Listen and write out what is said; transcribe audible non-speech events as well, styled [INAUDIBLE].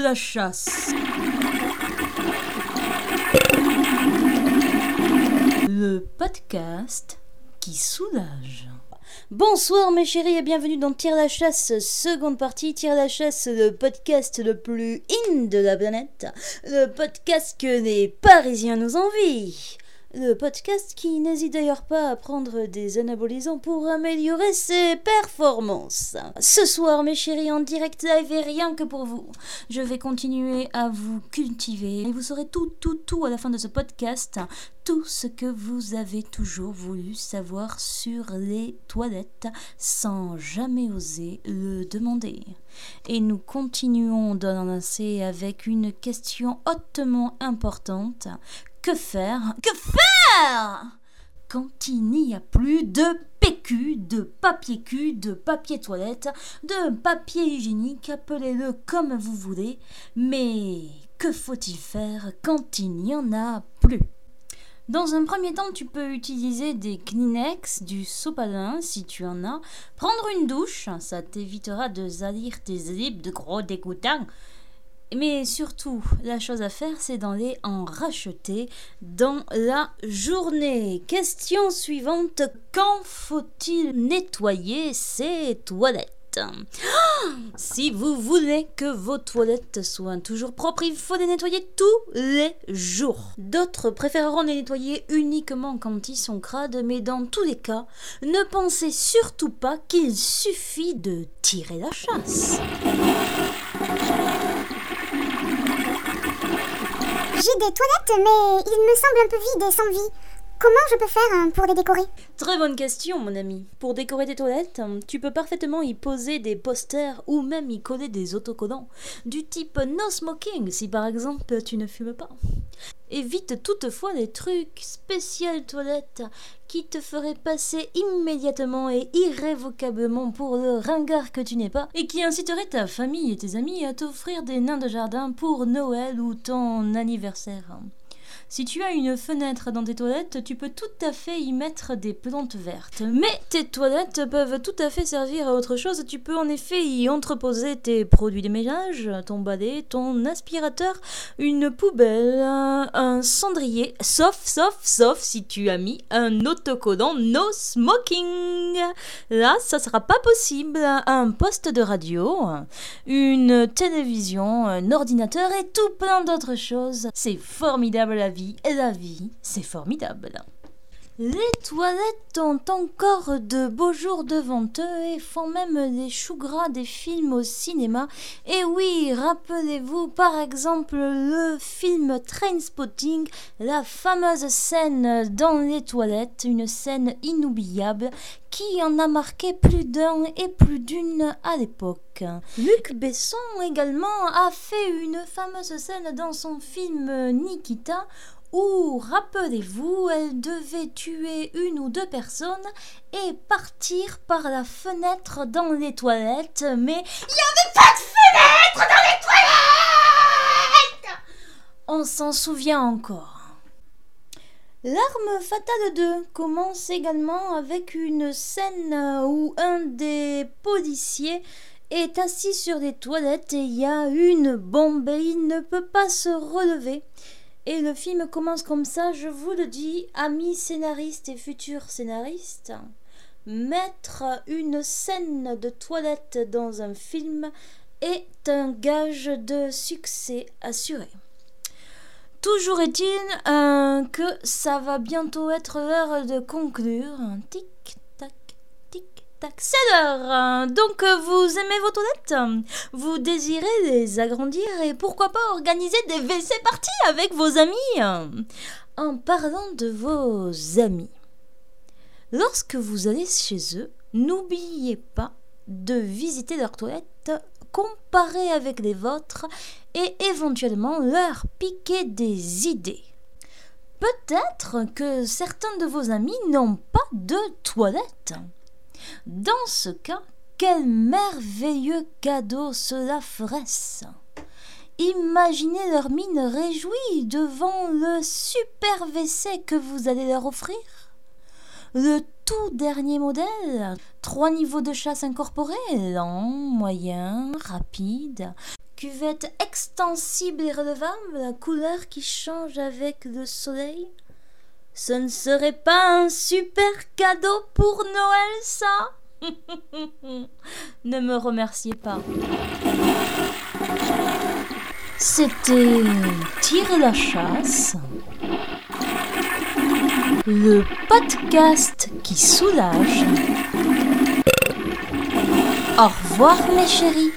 la chasse. Le podcast qui soulage. Bonsoir mes chéris et bienvenue dans Tire la chasse, seconde partie. Tire la chasse, le podcast le plus in de la planète. Le podcast que les Parisiens nous envient. Le podcast qui n'hésite d'ailleurs pas à prendre des anabolisants pour améliorer ses performances. Ce soir, mes chéris, en direct live et rien que pour vous, je vais continuer à vous cultiver et vous saurez tout, tout, tout à la fin de ce podcast. Tout ce que vous avez toujours voulu savoir sur les toilettes sans jamais oser le demander. Et nous continuons d'enlacer avec une question hautement importante que faire? Que faire? Quand il n'y a plus de PQ, de papier cul, de papier toilette, de papier hygiénique, appelez-le comme vous voulez, mais que faut-il faire quand il n'y en a plus? Dans un premier temps, tu peux utiliser des Kleenex, du sopalin si tu en as, prendre une douche, ça t'évitera de salir tes slips de gros dégoûtants, mais surtout, la chose à faire, c'est d'aller en racheter dans la journée. Question suivante. Quand faut-il nettoyer ses toilettes? Si vous voulez que vos toilettes soient toujours propres, il faut les nettoyer tous les jours. D'autres préféreront les nettoyer uniquement quand ils sont crades, mais dans tous les cas, ne pensez surtout pas qu'il suffit de tirer la chasse. J'ai des toilettes, mais il me semble un peu vide et sans vie. Comment je peux faire hein, pour les décorer? Très bonne question, mon ami. Pour décorer tes toilettes, tu peux parfaitement y poser des posters ou même y coller des autocollants du type no smoking si par exemple tu ne fumes pas. Évite toutefois les trucs spécial toilettes qui te feraient passer immédiatement et irrévocablement pour le ringard que tu n'es pas et qui inciteraient ta famille et tes amis à t'offrir des nains de jardin pour Noël ou ton anniversaire. Si tu as une fenêtre dans tes toilettes, tu peux tout à fait y mettre des plantes vertes. Mais tes toilettes peuvent tout à fait servir à autre chose. Tu peux en effet y entreposer tes produits de ménage, ton balai, ton aspirateur, une poubelle, un cendrier, sauf, sauf, sauf si tu as mis un autocollant no smoking. Là, ça sera pas possible. Un poste de radio, une télévision, un ordinateur et tout plein d'autres choses. C'est formidable la vie et la vie, c'est formidable. Les toilettes ont encore de beaux jours devant eux et font même les choux gras des films au cinéma. Et oui, rappelez-vous par exemple le film Trainspotting, la fameuse scène dans les toilettes, une scène inoubliable qui en a marqué plus d'un et plus d'une à l'époque. Luc Besson également a fait une fameuse scène dans son film Nikita où, rappelez-vous, elle devait tuer une ou deux personnes et partir par la fenêtre dans les toilettes, mais il n'y avait pas de fenêtre dans les toilettes On s'en souvient encore. L'arme fatale 2 commence également avec une scène où un des policiers est assis sur les toilettes et il y a une bombe et il ne peut pas se relever. Et le film commence comme ça, je vous le dis, amis scénaristes et futurs scénaristes. Mettre une scène de toilette dans un film est un gage de succès assuré. Toujours est-il euh, que ça va bientôt être l'heure de conclure. Tic Donc vous aimez vos toilettes? Vous désirez les agrandir et pourquoi pas organiser des WC parties avec vos amis? En parlant de vos amis, lorsque vous allez chez eux, n'oubliez pas de visiter leurs toilettes, comparer avec les vôtres et éventuellement leur piquer des idées. Peut-être que certains de vos amis n'ont pas de toilettes. Dans ce cas, quel merveilleux cadeau cela ferait Imaginez leur mine réjouie devant le super WC que vous allez leur offrir. Le tout dernier modèle, trois niveaux de chasse incorporés, lent, moyen, rapide, cuvette extensible et relevable, couleur qui change avec le soleil. Ce ne serait pas un super cadeau pour Noël, ça [LAUGHS] Ne me remerciez pas. C'était Tire la chasse, le podcast qui soulage. Au revoir mes chéris.